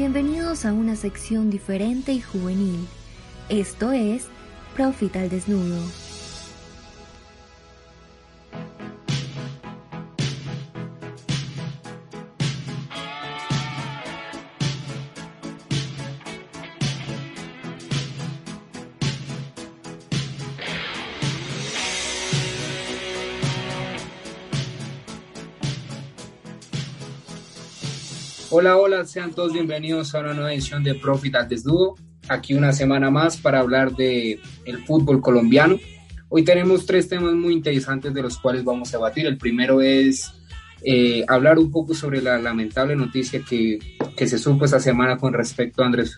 Bienvenidos a una sección diferente y juvenil. Esto es Profit al Desnudo. Hola, hola, sean todos bienvenidos a una nueva edición de Profit al Desnudo. Aquí una semana más para hablar de el fútbol colombiano. Hoy tenemos tres temas muy interesantes de los cuales vamos a debatir. El primero es eh, hablar un poco sobre la lamentable noticia que, que, se supo esta semana con respecto a Andrés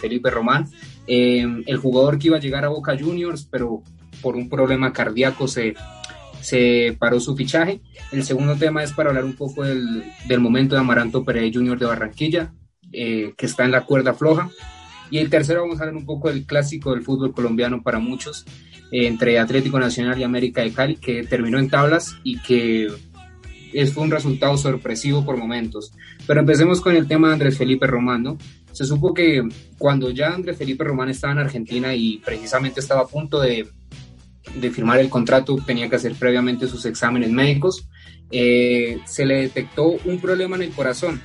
Felipe, Román, eh, el jugador que iba a llegar a Boca Juniors, pero por un problema cardíaco se, se paró su fichaje. El segundo tema es para hablar un poco del, momento de Amaranto Pérez Junior de Barranquilla, eh, que está en la cuerda floja. Y el tercero vamos a hablar un poco del clásico del fútbol colombiano para muchos, eh, entre Atlético Nacional y América de Cali, que terminó en tablas y que es, fue un resultado sorpresivo por momentos. Pero empecemos con el tema de Andrés Felipe Román, ¿no? Se supo que cuando ya Andrés Felipe Román estaba en Argentina y precisamente estaba a punto de de firmar el contrato tenía que hacer previamente sus exámenes médicos. Eh, se le detectó un problema en el corazón.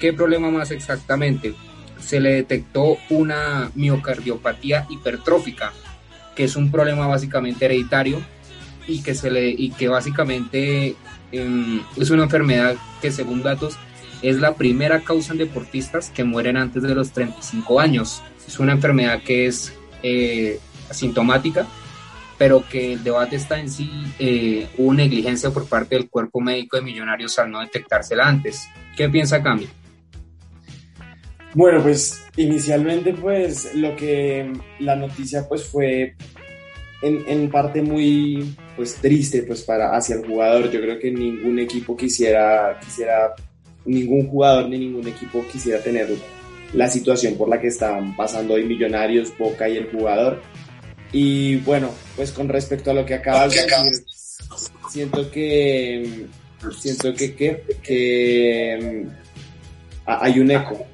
¿Qué problema más exactamente? Se le detectó una miocardiopatía hipertrófica, que es un problema básicamente hereditario y que, se le, y que básicamente eh, es una enfermedad que según datos es la primera causa en deportistas que mueren antes de los 35 años. Es una enfermedad que es eh, asintomática pero que el debate está en sí, eh, hubo negligencia por parte del cuerpo médico de Millonarios al no detectársela antes. ¿Qué piensa Cami? Bueno, pues inicialmente pues lo que la noticia pues fue en, en, parte muy pues triste pues para hacia el jugador. Yo creo que ningún equipo quisiera, quisiera, ningún jugador ni ningún equipo quisiera tener la situación por la que están pasando hoy Millonarios, Boca y el jugador y bueno, pues con respecto a lo que acabas de decir, siento que siento que, que, que ah, hay un eco.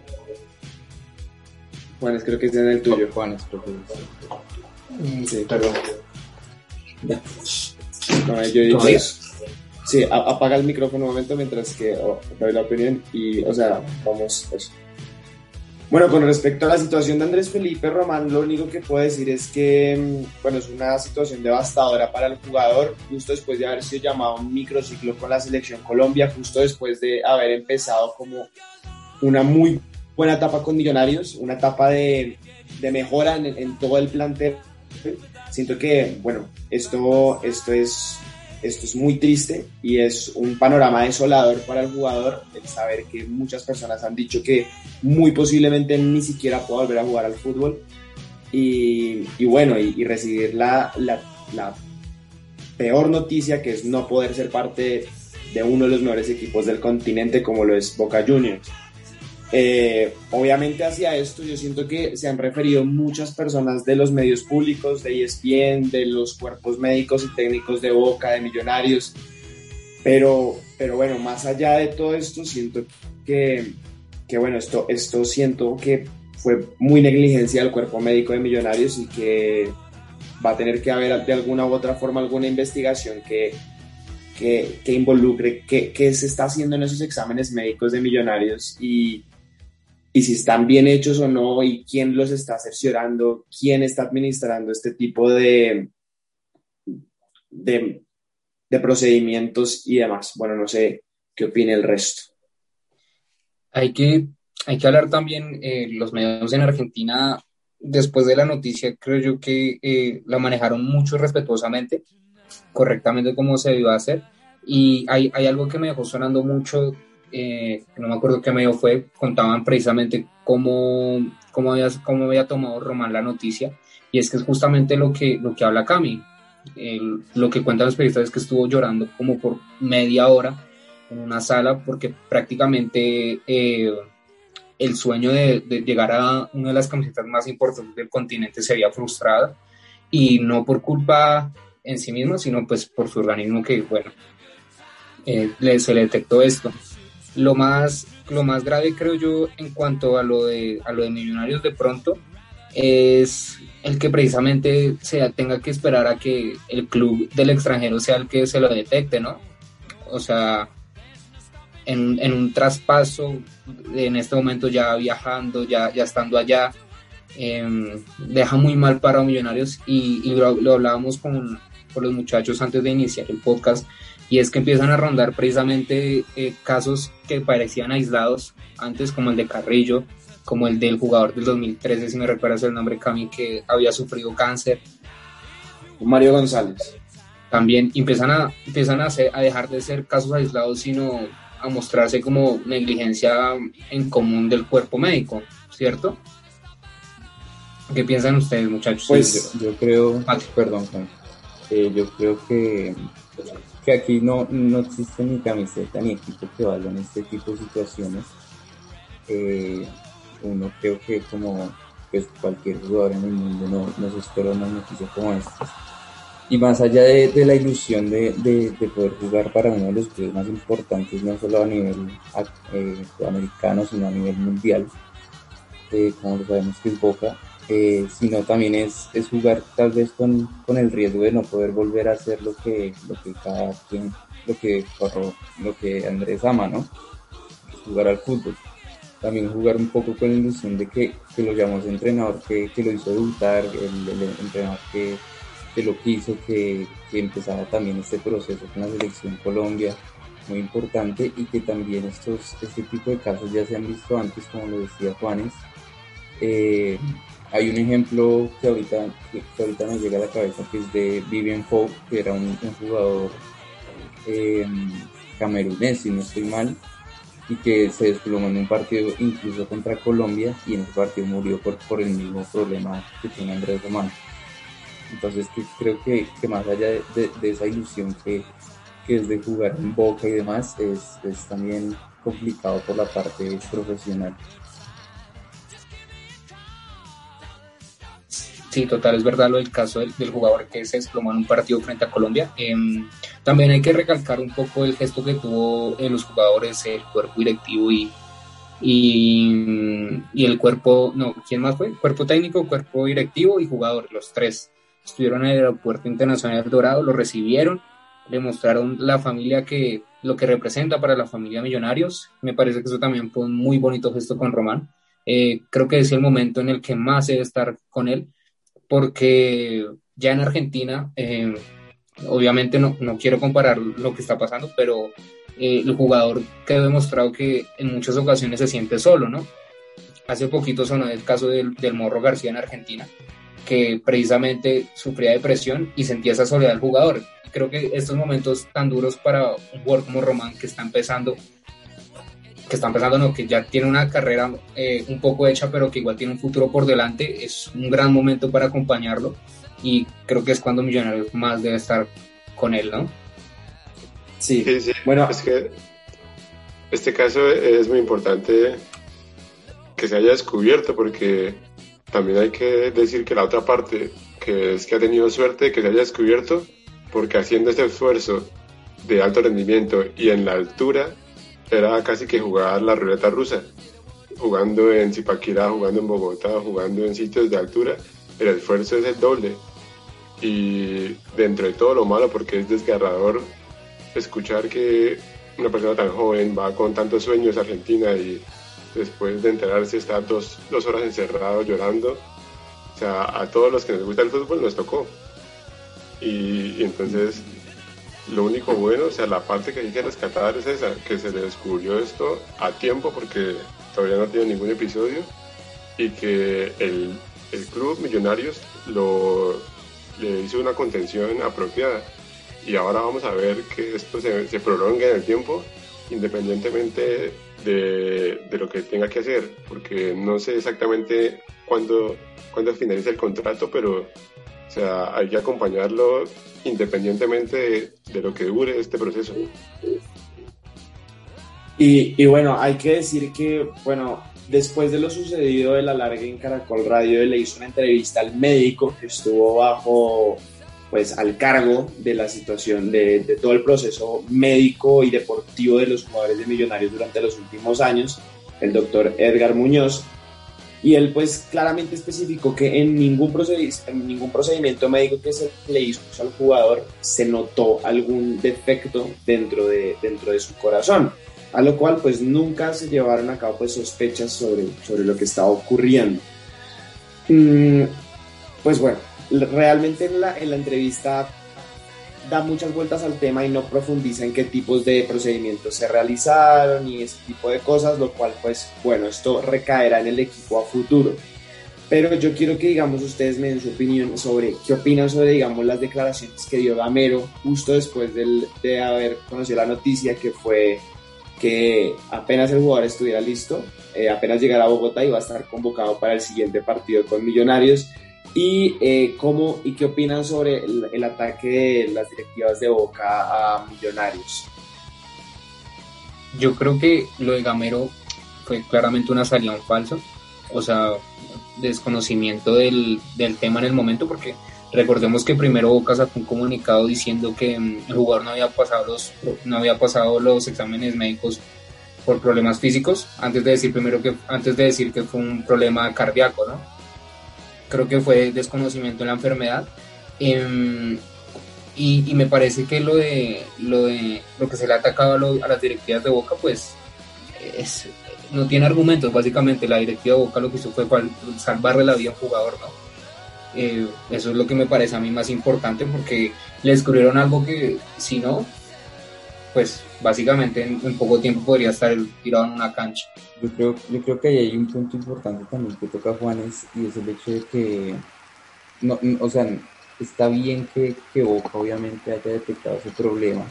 Juanes, creo que es en el tuyo. Juanes, creo que es. Sí, perdón. No, yo dije, sí, apaga el micrófono un momento mientras que oh, doy la opinión y, o sea, vamos, eso. Bueno, con respecto a la situación de Andrés Felipe Román, lo único que puedo decir es que, mm, bueno, es una situación devastadora para el jugador, justo después de haber sido llamado a un microciclo con la selección Colombia, justo después de haber empezado como una muy buena etapa con Millonarios, una etapa de, mejora en, en, todo el plantel. Siento que, bueno, esto, esto es esto es muy triste y es un panorama desolador para el jugador el saber que muchas personas han dicho que muy posiblemente ni siquiera pueda volver a jugar al fútbol y, bueno, y, recibir la, la, la, peor noticia que es no poder ser parte de uno de los mejores equipos del continente como lo es Boca Juniors. Eh, obviamente hacia esto yo siento que se han referido muchas personas de los medios públicos, de ESPN, de los cuerpos médicos y técnicos de Boca, de Millonarios, pero, pero bueno, más allá de todo esto, siento que, que bueno, esto, esto siento que fue muy negligencia del cuerpo médico de Millonarios y que va a tener que haber de alguna u otra forma alguna investigación que, que, que involucre qué, se está haciendo en esos exámenes médicos de Millonarios y y si están bien hechos o no y quién los está cerciorando, quién está administrando este tipo de, de, de procedimientos y demás. Bueno, no sé qué opina el resto. Hay que, hay que hablar también, eh, los medios en Argentina, después de la noticia, creo yo que eh, la manejaron mucho respetuosamente, correctamente como se debió hacer. Y hay, hay algo que me dejó sonando mucho eh, no me acuerdo qué medio fue, contaban precisamente cómo, cómo, había, cómo había tomado Román la noticia, y es que es justamente lo que, lo que habla Cami. lo que cuentan los periodistas es que estuvo llorando como por media hora en una sala porque prácticamente eh, el sueño de, de, llegar a una de las camisetas más importantes del continente se había frustrado y no por culpa en sí mismo, sino pues por su organismo que, bueno, eh, le, se le detectó esto. Lo más lo más grave creo yo en cuanto a lo de, a lo de Millonarios de pronto es el que precisamente se tenga que esperar a que el club del extranjero sea el que se lo detecte, ¿no? O sea, en, un traspaso, en este momento ya viajando, ya, ya estando allá, em, deja muy mal para Millonarios y, lo, hablábamos con, con, los muchachos antes de iniciar el podcast y es que empiezan a rondar precisamente eh, casos que parecían aislados antes como el de Carrillo, como el del jugador del 2013, si me recuerdas el nombre, Cami, que había sufrido cáncer. Mario González. También empiezan a, empiezan a, a dejar de ser casos aislados, sino a mostrarse como negligencia en común del cuerpo médico, ¿cierto? ¿Qué piensan ustedes, muchachos? Pues yo, creo, perdón, eh, yo creo que, que aquí no, no existe ni camiseta ni equipo que valga este tipo de situaciones. Eh, uno creo que como pues, cualquier jugador en el mundo no, no se espera una noticia como esta y más allá de, la ilusión de, poder jugar para uno de los clubes más importantes, no solo a nivel eh, sudamericano, sino a nivel mundial, eh, como lo sabemos que es Boca, eh, sino también es, es jugar tal vez con, el riesgo de no poder volver a hacer lo que, lo que cada quien, lo que, lo que Andrés ama, ¿no? Jugar al fútbol. También jugar un poco con la ilusión de que, que lo llamamos entrenador, que, lo hizo debutar, el entrenador que que lo quiso, que, que empezara también este proceso con la selección Colombia, muy importante, y que también estos, este tipo de casos ya se han visto antes, como lo decía Juanes. Eh, hay un ejemplo que ahorita, que, ahorita me llega a la cabeza, que es de Vivian Folk, que era un, jugador eh, camerunés, si no estoy mal, y que se desplomó en un partido incluso contra Colombia, y en ese partido murió por, por el mismo problema que tiene Andrés Román. Entonces creo que, más allá de, esa ilusión que, es de jugar en boca y demás, es, también complicado por la parte profesional. Sí, total, es verdad lo del caso del, jugador que se desplomó en un partido frente a Colombia. Em, también hay que recalcar un poco el gesto que tuvo en los jugadores, el cuerpo directivo y, y, el cuerpo, no, ¿quién más fue? Cuerpo técnico, cuerpo directivo y jugador, los tres estuvieron en el aeropuerto internacional Dorado, lo recibieron, le mostraron la familia que lo que representa para la familia Millonarios. Me parece que eso también fue un muy bonito gesto con Román. Eh, creo que es el momento en el que más debe estar con él, porque ya en Argentina, eh, obviamente no, no, quiero comparar lo que está pasando, pero eh, el jugador quedó demostrado que en muchas ocasiones se siente solo, ¿no? Hace poquito sonó el caso del, del Morro García en Argentina, que precisamente sufría depresión y sentía esa soledad del jugador. Creo que estos momentos tan duros para un jugador como Román que está empezando, que está empezando, no, que ya tiene una carrera eh, un poco hecha, pero que igual tiene un futuro por delante, es un gran momento para acompañarlo y creo que es cuando Millonarios más debe estar con él, ¿no? Sí, sí, bueno, es que este caso es muy importante que se haya descubierto porque también hay que decir que la otra parte, que es que ha tenido suerte que se haya descubierto, porque haciendo este esfuerzo de alto rendimiento y en la altura, era casi que jugar la ruleta rusa, jugando en Zipaquirá, jugando en Bogotá, jugando en sitios de altura, el esfuerzo es el doble. Y dentro de todo lo malo, porque es desgarrador escuchar que una persona tan joven va con tantos sueños a Argentina y después de enterarse está dos, dos horas encerrado llorando. O sea, a todos los que nos gusta el fútbol nos tocó. Y, entonces, lo único bueno, o sea, la parte que hay que rescatar es esa, que se le descubrió esto a tiempo porque todavía no tiene ningún episodio y que el, el club Millonarios lo, le hizo una contención apropiada. Y ahora vamos a ver que esto se, se prolonga en el tiempo, independientemente de, lo que tenga que hacer, porque no sé exactamente cuándo, cuándo finaliza el contrato, pero o sea, hay que acompañarlo independientemente de, lo que dure este proceso. Y, y, bueno, hay que decir que, bueno, después de lo sucedido de la larga en Caracol Radio, le hizo una entrevista al médico que estuvo bajo pues al cargo de la situación de, de, todo el proceso médico y deportivo de los jugadores de Millonarios durante los últimos años, el doctor Edgar Muñoz, y él pues claramente especificó que en ningún, en ningún procedimiento médico que se le hizo al jugador se notó algún defecto dentro de, dentro de su corazón, a lo cual pues nunca se llevaron a cabo pues sospechas sobre, sobre lo que estaba ocurriendo. Mm, pues bueno, realmente en la, en la entrevista da muchas vueltas al tema y no profundiza en qué tipos de procedimientos se realizaron y ese tipo de cosas, lo cual pues bueno, esto recaerá en el equipo a futuro. Pero yo quiero que digamos ustedes me den su opinión sobre qué opinan sobre digamos las declaraciones que dio Gamero justo después del, de haber conocido la noticia que fue que apenas el jugador estuviera listo, eh, apenas llegara a Bogotá iba a estar convocado para el siguiente partido con Millonarios y eh, cómo y qué opinan sobre el, ataque de las directivas de Boca a Millonarios. Yo creo que lo de Gamero fue claramente una salida en falso, o sea, desconocimiento del, del, tema en el momento, porque recordemos que primero Boca sacó un comunicado diciendo que mm, el jugador no había pasado los, no había pasado los exámenes médicos por problemas físicos, antes de decir primero que antes de decir que fue un problema cardíaco, ¿no? Creo que fue desconocimiento de la enfermedad. Em, y, me parece que lo de, lo de lo que se le ha atacado a, las directivas de Boca, pues es, no tiene argumentos. Básicamente, la directiva de Boca lo que hizo fue salvarle la vida a un jugador, ¿no? Eh, eso es lo que me parece a mí más importante porque le descubrieron algo que, si no, pues básicamente en, poco tiempo podría estar tirado en una cancha. Yo creo, yo creo que ahí hay un punto importante también que toca Juanes y es el hecho de que, no, o sea, está bien que, que Boca obviamente haya detectado ese problema,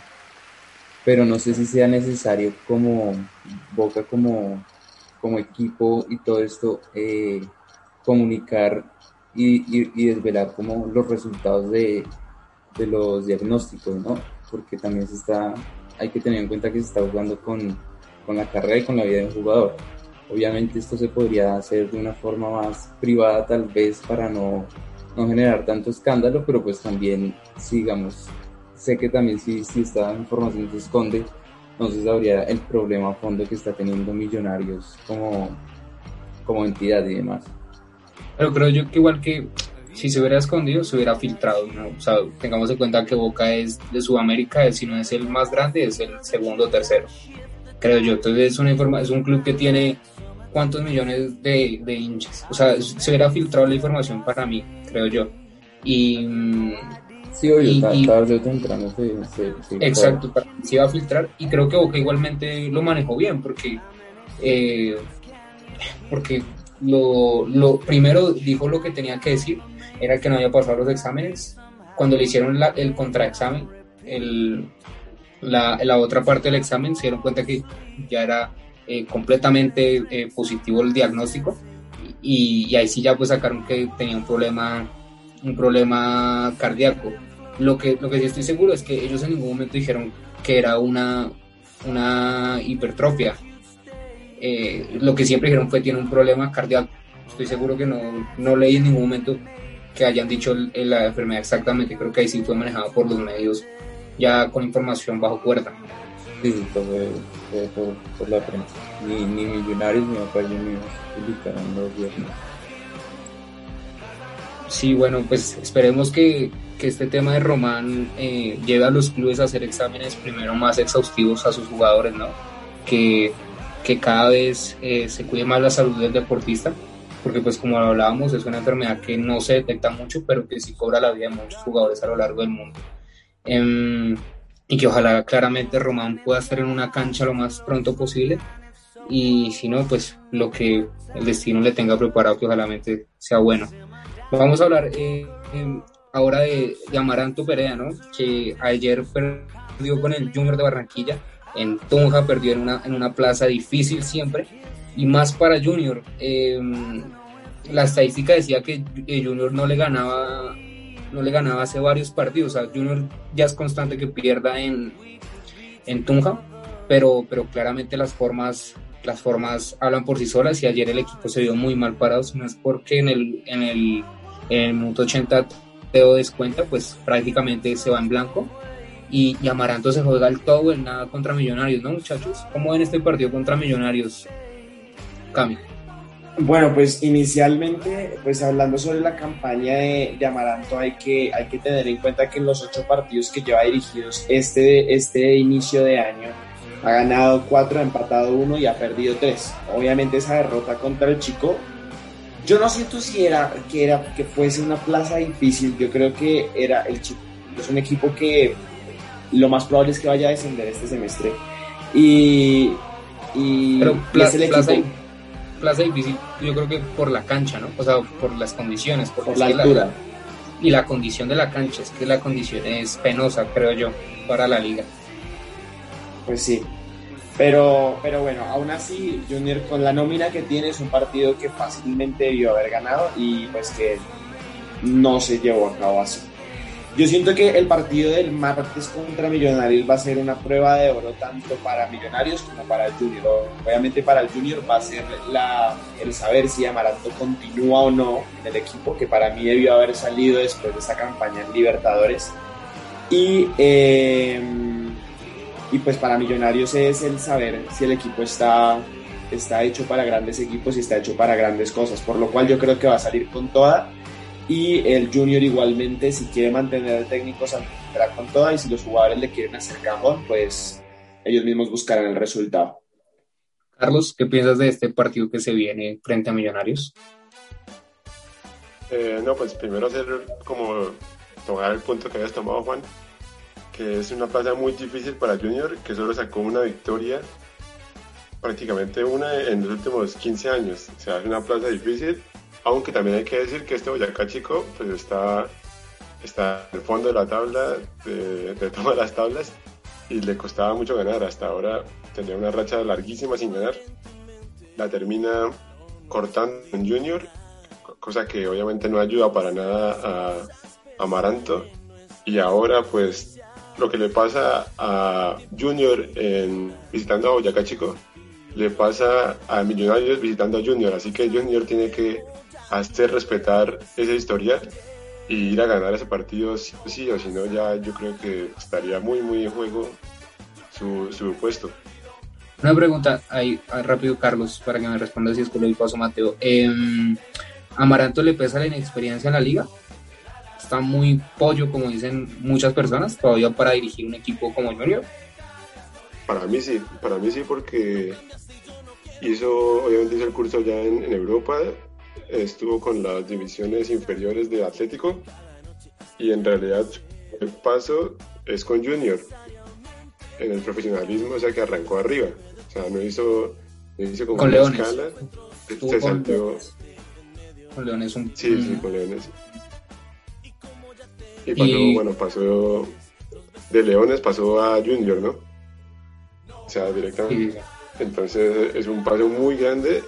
pero no sé si sea necesario como Boca como, como equipo y todo esto eh, comunicar y, y, desvelar como los resultados de, de los diagnósticos, ¿no? Porque también se está hay que tener en cuenta que se está jugando con, con la carrera y con la vida de un jugador. Obviamente esto se podría hacer de una forma más privada tal vez para no, no generar tanto escándalo, pero pues también, sigamos, sé que también si, si esta información se esconde, entonces habría el problema a fondo que está teniendo Millonarios como, como entidad y demás. Pero creo yo que igual que si se hubiera escondido, se hubiera filtrado. ¿no? O sea, tengamos en cuenta que Boca es de Sudamérica, si no es el más grande, es el segundo o tercero, creo yo. Entonces es, una informa es un club que tiene cuántos millones de, de, hinchas. O sea, se hubiera filtrado la información para mí, creo yo. Y. Sí, oye, tarde o temprano Exacto, se iba a filtrar y creo que Boca igualmente lo manejó bien porque. Eh, porque lo, lo primero dijo lo que tenía que decir era que no había pasado los exámenes. Cuando le hicieron el contraexamen, el, la, la, otra parte del examen se dieron cuenta que ya era eh, completamente eh, positivo el diagnóstico. Y, y, ahí sí ya pues sacaron que tenía un problema un problema cardíaco. Lo que lo que sí estoy seguro es que ellos en ningún momento dijeron que era una una hipertrofia. Eh, lo que siempre dijeron fue tiene un problema cardíaco estoy seguro que no, no leí en ningún momento que hayan dicho la enfermedad exactamente. Creo que ahí sí fue manejado por los medios ya con información bajo cuerda. Sí, fue, por, la prensa. Ni, ni Millonarios ni Boca Juniors publicaron los viernes. Sí, bueno, pues esperemos que, que este tema de Román eh, lleve a los clubes a hacer exámenes primero más exhaustivos a sus jugadores, ¿no? Que, que cada vez eh, se cuide más la salud del deportista porque pues como hablábamos es una enfermedad que no se detecta mucho, pero que sí cobra la vida de muchos jugadores a lo largo del mundo. Em, y que ojalá claramente Román pueda estar en una cancha lo más pronto posible y si no, pues lo que el destino le tenga preparado que ojalá sea bueno. Vamos a hablar eh, em, ahora de, de, Amaranto Perea, ¿no? que ayer perdió con el Junior de Barranquilla, en Tunja perdió en una, en una plaza difícil siempre y más para Junior. Em, la estadística decía que Junior no le ganaba no le ganaba hace varios partidos. Junior ya es constante que pierda en, en Tunja, pero, pero claramente las formas, las formas hablan por sí solas y ayer el equipo se vio muy mal parado, no es porque en el, en el, en el minuto 83 Mateo descuenta, pues prácticamente se va en blanco. Y, y Amaranto se juega el todo en nada contra Millonarios, ¿no, muchachos? ¿Cómo ven este partido contra Millonarios? Cami. Bueno, pues inicialmente, pues hablando sobre la campaña de, de, Amaranto, hay que, hay que tener en cuenta que en los ocho partidos que lleva dirigidos este, este inicio de año, ha ganado cuatro, ha empatado uno y ha perdido tres. Obviamente esa derrota contra el Chico, yo no siento si era que, era, que fuese una plaza difícil, yo creo que era el Chico, es un equipo que lo más probable es que vaya a descender este semestre. Y, y, Pero es el equipo plaza difícil, yo creo que por la cancha, ¿no? O sea, por las condiciones, por la altura. y la condición de la cancha, es que la condición es penosa, creo yo, para la liga. Pues sí. Pero, pero bueno, aún así, Junior con la nómina que tiene es un partido que fácilmente debió haber ganado y pues que no se llevó a cabo así. Yo siento que el partido del martes contra Millonarios va a ser una prueba de oro tanto para Millonarios como para el Junior. Obviamente para el Junior va a ser la, el saber si Amaranto continúa o no en el equipo, que para mí debió haber salido después de esa campaña en Libertadores. Y, eh, y pues para Millonarios es el saber si el equipo está, está hecho para grandes equipos y está hecho para grandes cosas, por lo cual yo creo que va a salir con toda y el Junior igualmente, si quiere mantener al técnico, saldrá con toda. Y si los jugadores le quieren hacer cajón, pues ellos mismos buscarán el resultado. Carlos, ¿qué piensas de este partido que se viene frente a Millonarios? Eh, no, pues primero hacer como tomar el punto que habías tomado, Juan, que es una plaza muy difícil para Junior, que solo sacó una victoria, prácticamente una en los últimos 15 años. O sea, es una plaza difícil aunque también hay que decir que este Boyacá Chico pues está, está en el fondo de la tabla, de, todas las tablas, y le costaba mucho ganar. Hasta ahora tenía una racha larguísima sin ganar. La termina cortando en Junior, cosa que obviamente no ayuda para nada a Amaranto. Y ahora pues lo que le pasa a Junior en, visitando a Boyacá Chico, le pasa a Millonarios visitando a Junior. Así que Junior tiene que hacer respetar esa historia y ir a ganar ese partido sí, sí o si no ya yo creo que estaría muy muy en juego su, su puesto. Una pregunta ahí rápido Carlos para que me responda si es que le paso Mateo. Eh, ¿Amaranto le pesa la inexperiencia en la liga? Está muy pollo como dicen muchas personas todavía para dirigir un equipo como Junior. Para mí sí, para mí sí porque hizo, obviamente hizo el curso ya en, en Europa, estuvo con las divisiones inferiores de Atlético y en realidad el paso es con Junior en el profesionalismo, o sea que arrancó arriba, o sea, no hizo, no hizo como con una Leones. escala, Estuvo se con saltó, Con Leones un... sí, sí, con Leones. Y pasó, Y- bueno, pasó de Leones pasó a Junior, ¿no? O sea, directamente. Entonces es un paso muy grande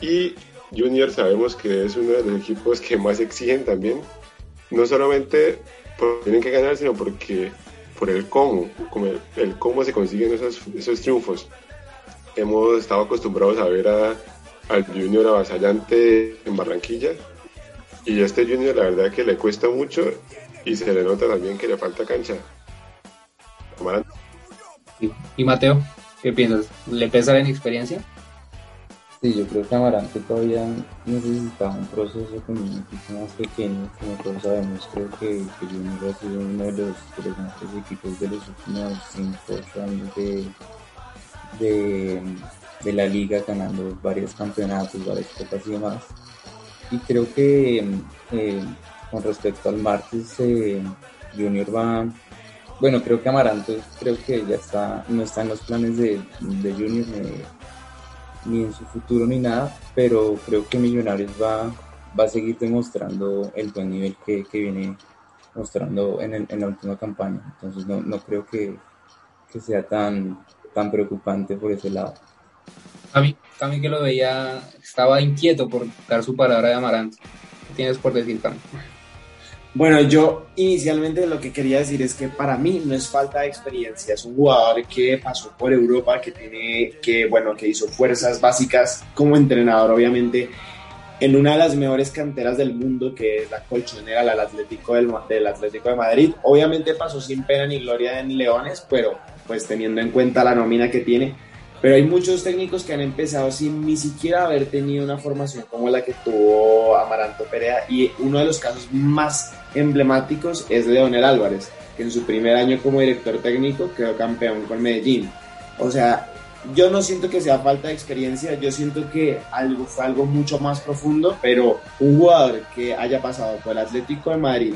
y Junior sabemos que es uno de los equipos que más exigen también, no solamente porque tienen que ganar, sino porque por el cómo, como el, cómo se consiguen esos, esos triunfos. Hemos estado acostumbrados a ver a, al Junior avasallante en Barranquilla y este Junior la verdad que le cuesta mucho y se le nota también que le falta cancha. Y Mateo, ¿qué piensas? ¿Le pesa la inexperiencia? Sí, yo creo que Amarante todavía necesitaba un proceso con un equipo más pequeño, como todos sabemos, creo que, Junior ha sido uno de los, mejores equipos de los últimos 5 8 años de, de, de la liga, ganando varios campeonatos, varias copas y demás. Y creo que eh, con respecto al martes, eh, Junior va, bueno, creo que Amaranto creo que ya está, no está en los planes de, de Junior. eh, ni en su futuro ni nada, pero creo que Millonarios va, va a seguir demostrando el buen nivel que, que viene mostrando en, el- en la última campaña. Entonces no, no creo que, que sea tan, tan preocupante por ese lado. Cami que lo veía, estaba inquieto por dar su palabra de Amaranto. ¿Qué tienes por decir, Cami? Bueno, yo inicialmente lo que quería decir es que para mí no es falta de experiencia, es un jugador que pasó por Europa, que tiene, que bueno, que hizo fuerzas básicas como entrenador, obviamente. en una de las mejores canteras del mundo, que es la colchonera, el Atlético del, del, Atlético de Madrid. Obviamente pasó sin pena ni gloria en Leones, pero pues teniendo en cuenta la nómina que tiene. Pero hay muchos técnicos que han empezado sin ni siquiera haber tenido una formación como la que tuvo Amaranto Perea y uno de los casos más emblemáticos es Leonel Álvarez, que en su primer año como director técnico quedó campeón con Medellín. O sea, yo no siento que sea falta de experiencia, yo siento que algo fue algo mucho más profundo, pero un jugador que haya pasado por el Atlético de Madrid,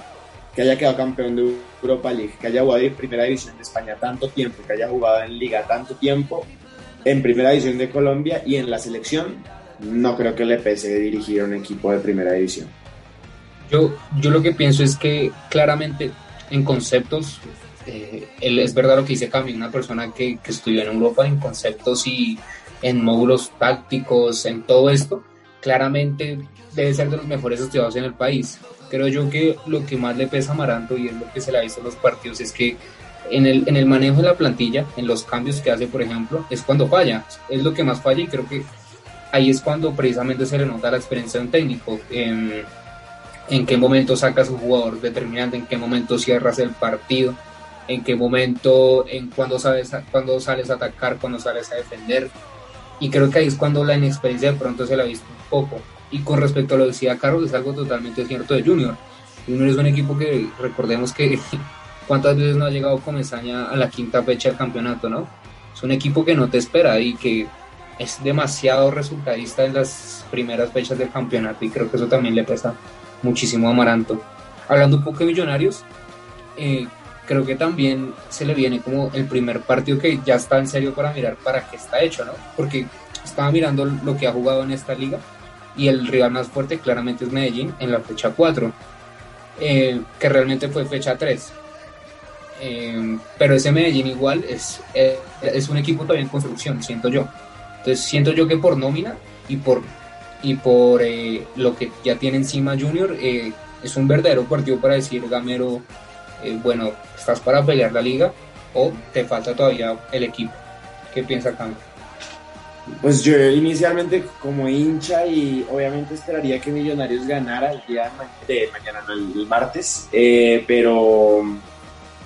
que haya quedado campeón de Europa League, que haya jugado en Primera División de España tanto tiempo, que haya jugado en Liga tanto tiempo, en Primera División de Colombia y en la selección, no creo que le pese dirigir a un equipo de Primera División. Yo, yo lo que pienso es que claramente en conceptos eh, es verdad lo que dice Cami, una persona que, que, estudió en Europa en conceptos y en módulos tácticos, en todo esto, claramente debe ser de los mejores estudiados en el país. Creo yo que lo que más le pesa a Maranto y es lo que se le ha visto en los partidos es que en el, en el manejo de la plantilla, en los cambios que hace, por ejemplo, es cuando falla, es lo que más falla y creo que ahí es cuando precisamente se le nota la experiencia de un técnico. en qué momento sacas un jugador determinante, en qué momento cierras el partido en qué momento, en cuándo, sabes, cuando sales a atacar, cuando sales a defender. Y creo que ahí es cuando la inexperiencia de pronto se la ha visto un poco. Y con respecto a lo que decía Carlos, es algo totalmente cierto de Junior. Junior es un equipo que, recordemos que cuántas veces no ha llegado Comesaña a la quinta fecha del campeonato, ¿no? Es un equipo que no te espera y que es demasiado resultadista en las primeras fechas del campeonato y creo que eso también le pesa muchísimo a Amaranto. Hablando un poco de Millonarios, eh, creo que también se le viene como el primer partido que ya está en serio para mirar para qué está hecho, ¿no? Porque estaba mirando lo que ha jugado en esta liga y el rival más fuerte claramente es Medellín en la fecha 4, eh, que realmente fue fecha 3. Eh, pero ese Medellín igual es, eh, es un equipo todavía en construcción, siento yo. Entonces siento yo que por nómina y por, y por lo que ya tiene encima Junior, es un verdadero partido para decir Gamero eh, bueno, estás para pelear la liga o te falta todavía el equipo. ¿Qué piensa Cam? Pues yo inicialmente como hincha y obviamente esperaría que Millonarios ganara el día de mañana, el martes, eh, pero,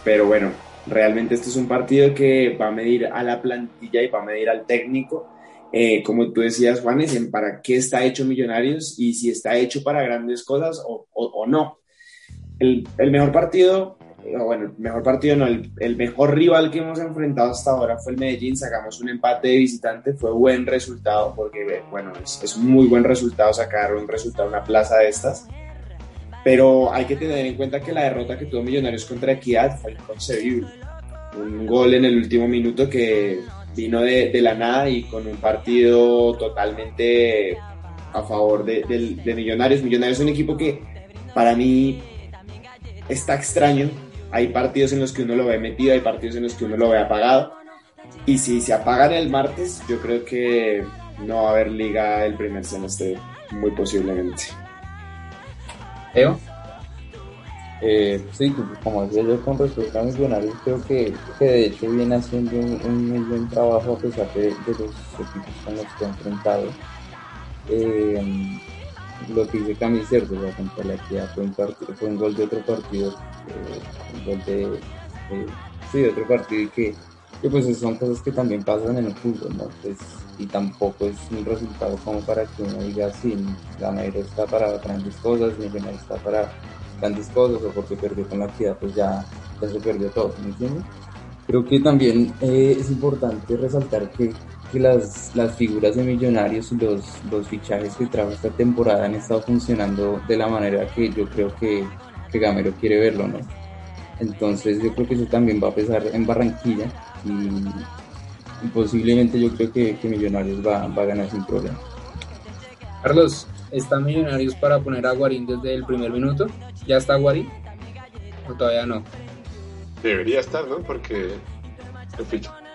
pero bueno, realmente este es un partido que va a medir a la plantilla y va a medir al técnico. Eh, como tú decías, Juanes, en para qué está hecho Millonarios y si está hecho para grandes cosas o, o no. El, el, mejor partido bueno, el mejor partido no, el, mejor rival que hemos enfrentado hasta ahora fue el Medellín, sacamos un empate de visitante, fue buen resultado, porque bueno, es, es muy buen resultado sacar un resultado una plaza de estas, pero hay que tener en cuenta que la derrota que tuvo Millonarios contra Equidad fue inconcebible, un gol en el último minuto que vino de, la nada y con un partido totalmente a favor de, de Millonarios. Millonarios es un equipo que para mí está extraño hay partidos en los que uno lo ve metido, hay partidos en los que uno lo ve apagado. Y si se apagan el martes, yo creo que no va a haber liga el primer semestre, muy posiblemente. ¿Eo? Eh, sí, como decía yo con respecto a Millonarios, creo que, que de hecho viene haciendo un, muy buen trabajo a pesar de, los equipos con los que ha enfrentado. Eh, lo que dice Camille cierto, la contra la equidad fue un, fue un gol de otro partido, eh, un gol de, sí, de otro partido y que, que, pues son cosas que también pasan en el fútbol, ¿no? Pues, y tampoco es un resultado como para que uno diga, sí, la mayoría está para grandes cosas, Millonarios está para grandes cosas, o porque perdió con la equidad, pues ya, ya se perdió todo, ¿me entiendes? Creo que también eh, es importante resaltar que que las, las figuras de Millonarios y los, los fichajes que trajo esta temporada han estado funcionando de la manera que yo creo que, que Gamero quiere verlo, ¿no? Entonces yo creo que eso también va a pesar en Barranquilla y, posiblemente yo creo que, que Millonarios va, va, a ganar sin problema. Carlos, ¿están Millonarios para poner a Guarín desde el primer minuto? ¿Ya está Guarín? ¿O todavía no? Debería estar, ¿no? Porque el fichaje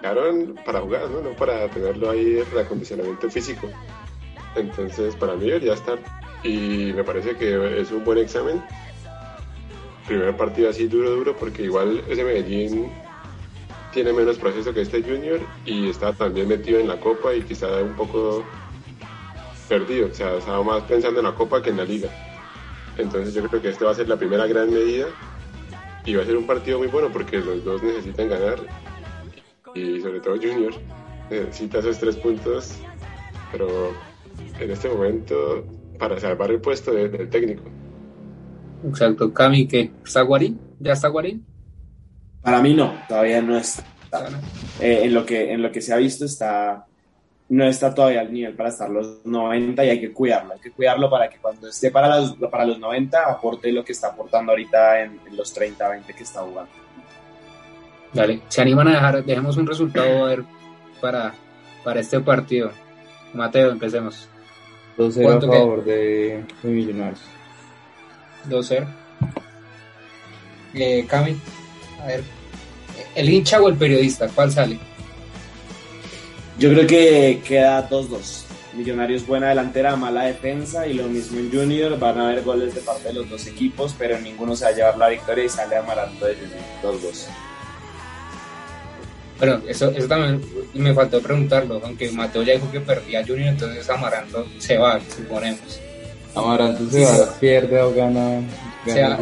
para jugar, ¿no? No para tenerlo ahí el acondicionamiento físico. Entonces, para mí debería estar. Y me parece que es un buen examen. Primer partido así duro, duro, porque igual ese Medellín tiene menos proceso que este Junior y está también metido en la Copa y quizá un poco perdido, o sea, estaba más pensando en la Copa que en la Liga. Entonces yo creo que este va a ser la primera gran medida y va a ser un partido muy bueno porque los dos necesitan ganar y sobre todo Junior necesita esos tres puntos, pero en este momento para salvar el puesto del técnico. Exacto, Cami, ¿qué? ¿Está Guarín? ¿Ya está Guarín? Para mí no, todavía no está. Eh, en, lo que, en lo que se ha visto está no está todavía al nivel para estar los 90 y hay que cuidarlo, hay que cuidarlo para que cuando esté para los, para los 90 aporte lo que está aportando ahorita en, los 30, 20 que está jugando. Dale, se animan a dejar, dejemos un resultado a ver para, para este partido. Mateo, empecemos. 2-0 a favor de, de Millonarios. 2-0. Eh, Cami, a ver, ¿el hincha o el periodista? ¿Cuál sale? Yo creo que queda 2-2. Millonarios buena delantera, mala defensa y lo mismo en Junior. Van a haber goles de parte de los dos equipos, pero ninguno se va a llevar la victoria y sale amarando de Junior 2-2. Bueno, eso, eso también me faltó preguntarlo, aunque Mateo ya dijo que perdía Junior, entonces Amaranto se va, suponemos. Amaranto se va, pierde o gana. gana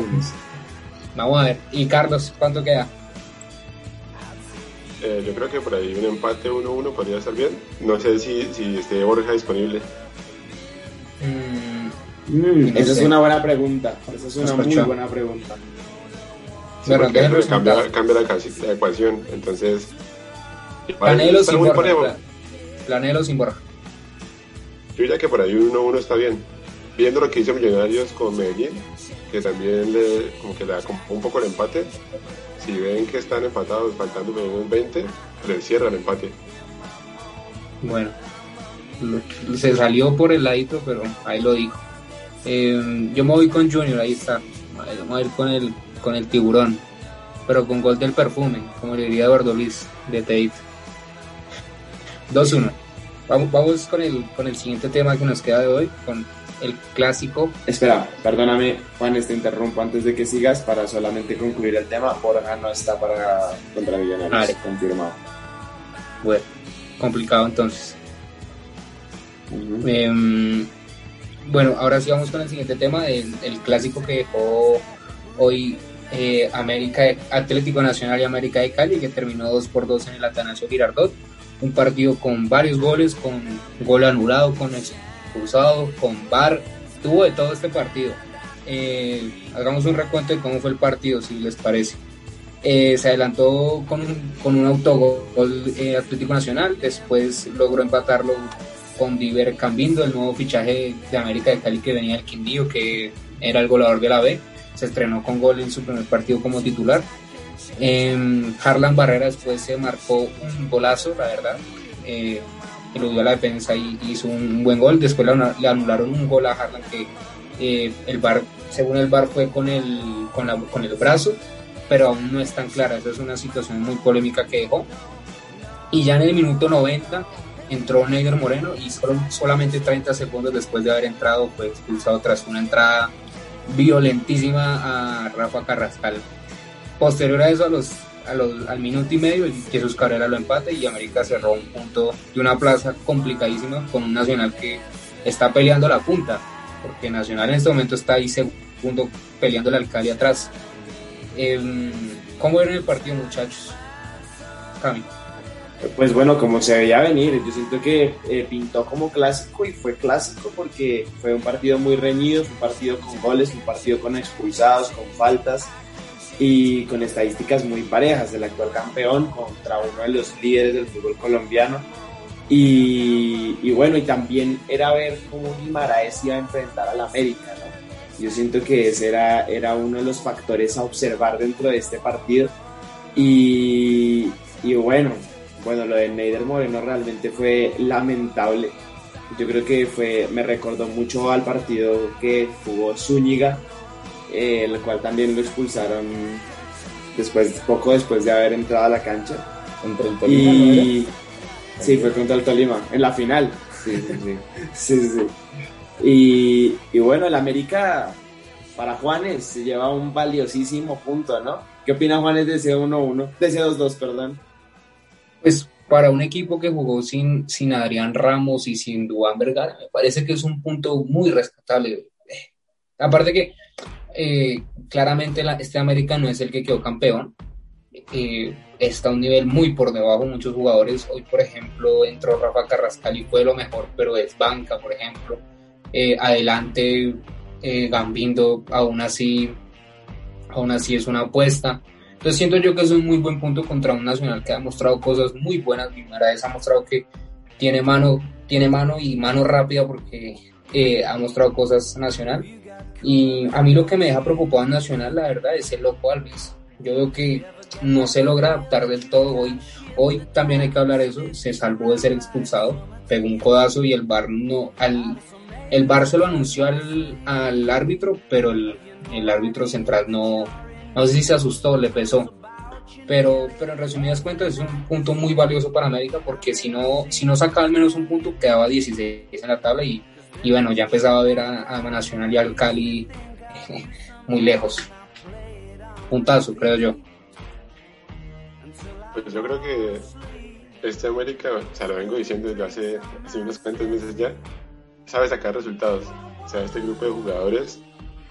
Vamos a ver. ¿Y Carlos, cuánto queda? Eh, yo creo que por ahí un empate 1-1 podría estar bien. No sé si, si esté Borja disponible. Mm, mm, esa es una buena pregunta. Esa es una muy buena pregunta. Sí, cambia, cambia la, la, ecuación. Entonces, Planelo sin Borja. Planelo sin Borja. Yo diría que por ahí 1-1 está bien. Viendo lo que hizo Millonarios con Medellín, que también le, como que le da un poco el empate, si ven que están empatados, faltando menos 20, le cierra el empate. Bueno, se salió por el ladito, pero ahí lo dijo. Eh, yo me voy con Junior, ahí está. Vamos a ir con el, con el tiburón, pero con gol del perfume, como le diría Eduardo Luis de Tate. 2-1. Vamos, vamos con, el, con el siguiente tema que nos queda de hoy, con el clásico. Espera, perdóname, Juan, te interrumpo antes de que sigas para solamente concluir el tema. Borja no está para contra Millonarios, confirmado. Bueno, complicado entonces. Em, bueno, ahora sí vamos con el siguiente tema, el, clásico que dejó hoy eh, América Atlético Nacional y América de Cali, que terminó 2 por 2 en el Atanasio Girardot. Un partido con varios goles, con gol anulado, con expulsado, con VAR, tuvo de todo este partido. Eh, hagamos un recuento de cómo fue el partido, si les parece. Eh, se adelantó con, con un autogol eh, Atlético Nacional, después logró empatarlo con Diver Cambindo, el nuevo fichaje de América de Cali que venía del Quindío, que era el goleador de la B. Se estrenó con gol en su primer partido como titular. Harlan Barrera después se marcó un golazo, la verdad que lo dio a la defensa y hizo un buen gol. Después le anularon un gol a Harlan que eh, el bar, según el bar fue con el, con, la, con el brazo, pero aún no es tan clara. Esa es una situación muy polémica que dejó. Y ya en el minuto 90 entró Neider Moreno y solo, solamente 30 segundos después de haber entrado fue expulsado tras una entrada violentísima a Rafa Carrascal. Posterior a eso, a los al minuto y medio Jesús Cabrera lo empate y América cerró un punto de una plaza complicadísima con un Nacional que está peleando la punta, porque Nacional en este momento está ahí segundo peleando el alcalde atrás. Eh, ¿Cómo vieron el partido muchachos? Cami. Pues bueno, como se veía venir, yo siento que eh, pintó como clásico y fue clásico porque fue un partido muy reñido, fue un partido con goles, un partido con expulsados, con faltas y con estadísticas muy parejas, el actual campeón contra uno de los líderes del fútbol colombiano. Y, bueno, y también era ver cómo Guimaraes iba a enfrentar al América, ¿no? Yo siento que ese era, era uno de los factores a observar dentro de este partido. Y, y bueno, bueno, lo de Neider Moreno realmente fue lamentable. Yo creo que fue, me recordó mucho al partido que jugó Zúñiga eh, el cual también lo expulsaron después, poco después de haber entrado a la cancha. Contra el Tolima. Y... Sí, fue contra el Tolima, en la final. Sí, sí, sí. sí, Y, y, bueno, el América para Juanes se lleva un valiosísimo punto, ¿no? ¿Qué opina Juanes de ese 1-1? De ese 2-2, perdón. Pues para un equipo que jugó sin, sin Adrián Ramos y sin Duan Vergara, me parece que es un punto muy rescatable. Aparte que eh, claramente este América no es el que quedó campeón, eh, está a un nivel muy por debajo muchos jugadores. Hoy, por ejemplo, entró Rafa Carrascal y fue lo mejor, pero es banca, por ejemplo. Eh, adelante, Gambindo, aún así, aún así es una apuesta. Entonces siento yo que es un muy buen punto contra un Nacional que ha mostrado cosas muy buenas. Guimaraes ha mostrado que tiene mano, tiene mano y mano rápida porque ha mostrado cosas Nacional. Y a mí lo que me deja preocupado en Nacional, la verdad, es el loco Alves. Yo veo que no se logra adaptar del todo hoy. Hoy también hay que hablar eso. Se salvó de ser expulsado, pegó un codazo y el bar no, al, el bar se lo anunció al, al árbitro, pero el, el árbitro central no, no sé si se asustó, le pesó. Pero, pero en resumidas cuentas es un punto muy valioso para América porque si no, si no sacaba al menos un punto quedaba 16 en la tabla y, y bueno, ya empezaba a ver a, a Nacional y al Cali muy lejos. Puntazo, creo yo. Pues yo creo que este América, o sea, lo vengo diciendo desde hace, unos cuantos meses ya, sabe sacar resultados. O sea, este grupo de jugadores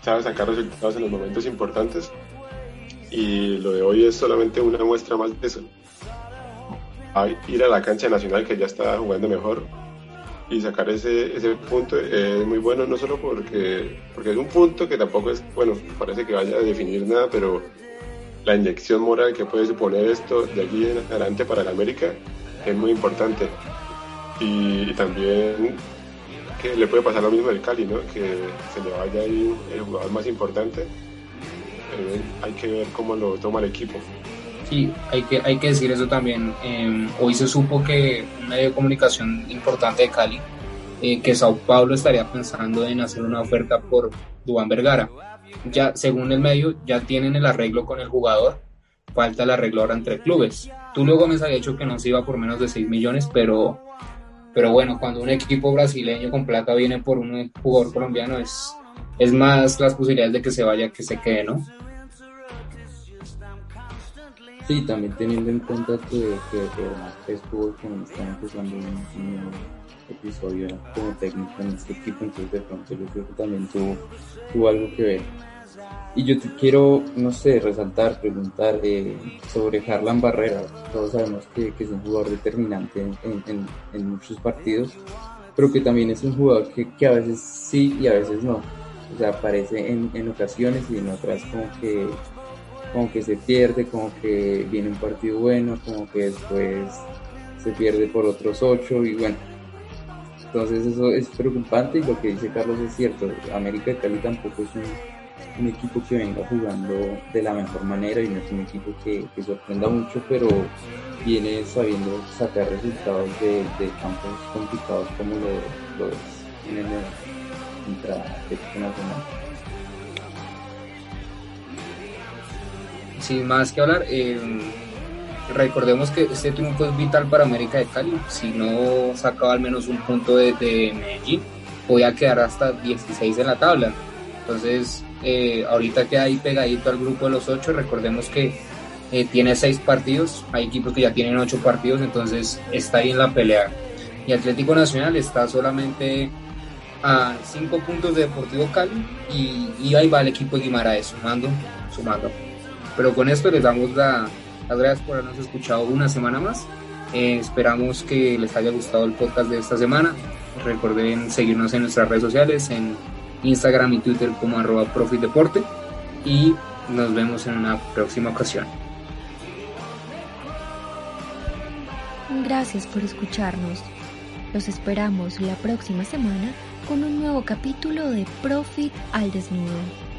sabe sacar resultados en los momentos importantes y lo de hoy es solamente una muestra más de eso. ir a la cancha nacional que ya está jugando mejor y sacar ese, ese punto es muy bueno, no solo porque, porque es un punto que tampoco es, bueno, parece que vaya a definir nada, pero la inyección moral que puede suponer esto de aquí en adelante para el América es muy importante. Y, también que le puede pasar lo mismo del Cali, ¿no? que se le vaya ahí el jugador más importante eh, hay que ver cómo lo toma el equipo. Sí, hay que, hay que decir eso también. Em, hoy se supo que un medio de comunicación importante de Cali, eh, que Sao Paulo estaría pensando en hacer una oferta por Duan Vergara. Ya, según el medio, ya tienen el arreglo con el jugador, falta el arreglo ahora entre clubes. Tulio Gómez había dicho que no se iba por menos de 6 millones, pero, pero bueno, cuando un equipo brasileño con plata viene por un jugador colombiano es, es más las posibilidades de que se vaya que se quede, ¿no? Sí, también teniendo en cuenta que, que, estuvo como está empezando un, episodio como técnico en este equipo, entonces de pronto yo creo que también tuvo, algo que ver. Y yo te quiero, no sé, resaltar, preguntar eh, sobre Harlan Barrera. Todos sabemos que, que es un jugador determinante en, en, en, muchos partidos, pero que también es un jugador que, que a veces sí y a veces no o sea, aparece en, en ocasiones y en otras como que, como que se pierde, como que viene un partido bueno, como que después se pierde por otros ocho y bueno. Entonces eso es preocupante y lo que dice Carlos es cierto. América de Cali tampoco es un, equipo que venga jugando de la mejor manera y no es un equipo que, sorprenda mucho, pero viene sabiendo sacar resultados de, campos complicados como lo, lo es en el sin más que hablar, eh, recordemos que este triunfo es vital para América de Cali. Si no sacaba al menos un punto de, Medellín, podía quedar hasta 16 en la tabla. Entonces, eh, ahorita queda ahí pegadito al grupo de los ocho. Recordemos que eh, tiene seis partidos, hay equipos que ya tienen ocho partidos, entonces está ahí en la pelea. Y Atlético Nacional está solamente a cinco puntos de Deportivo Cali y, ahí va el equipo de Guimaraes sumando, sumando. Pero con esto les damos las gracias por habernos escuchado una semana más. Eh, esperamos que les haya gustado el podcast de esta semana. Recuerden seguirnos en nuestras redes sociales, en Instagram y Twitter como arroba profitdeporte y nos vemos en una próxima ocasión. Gracias por escucharnos. Los esperamos la próxima semana con un nuevo capítulo de Profit al Desnudo.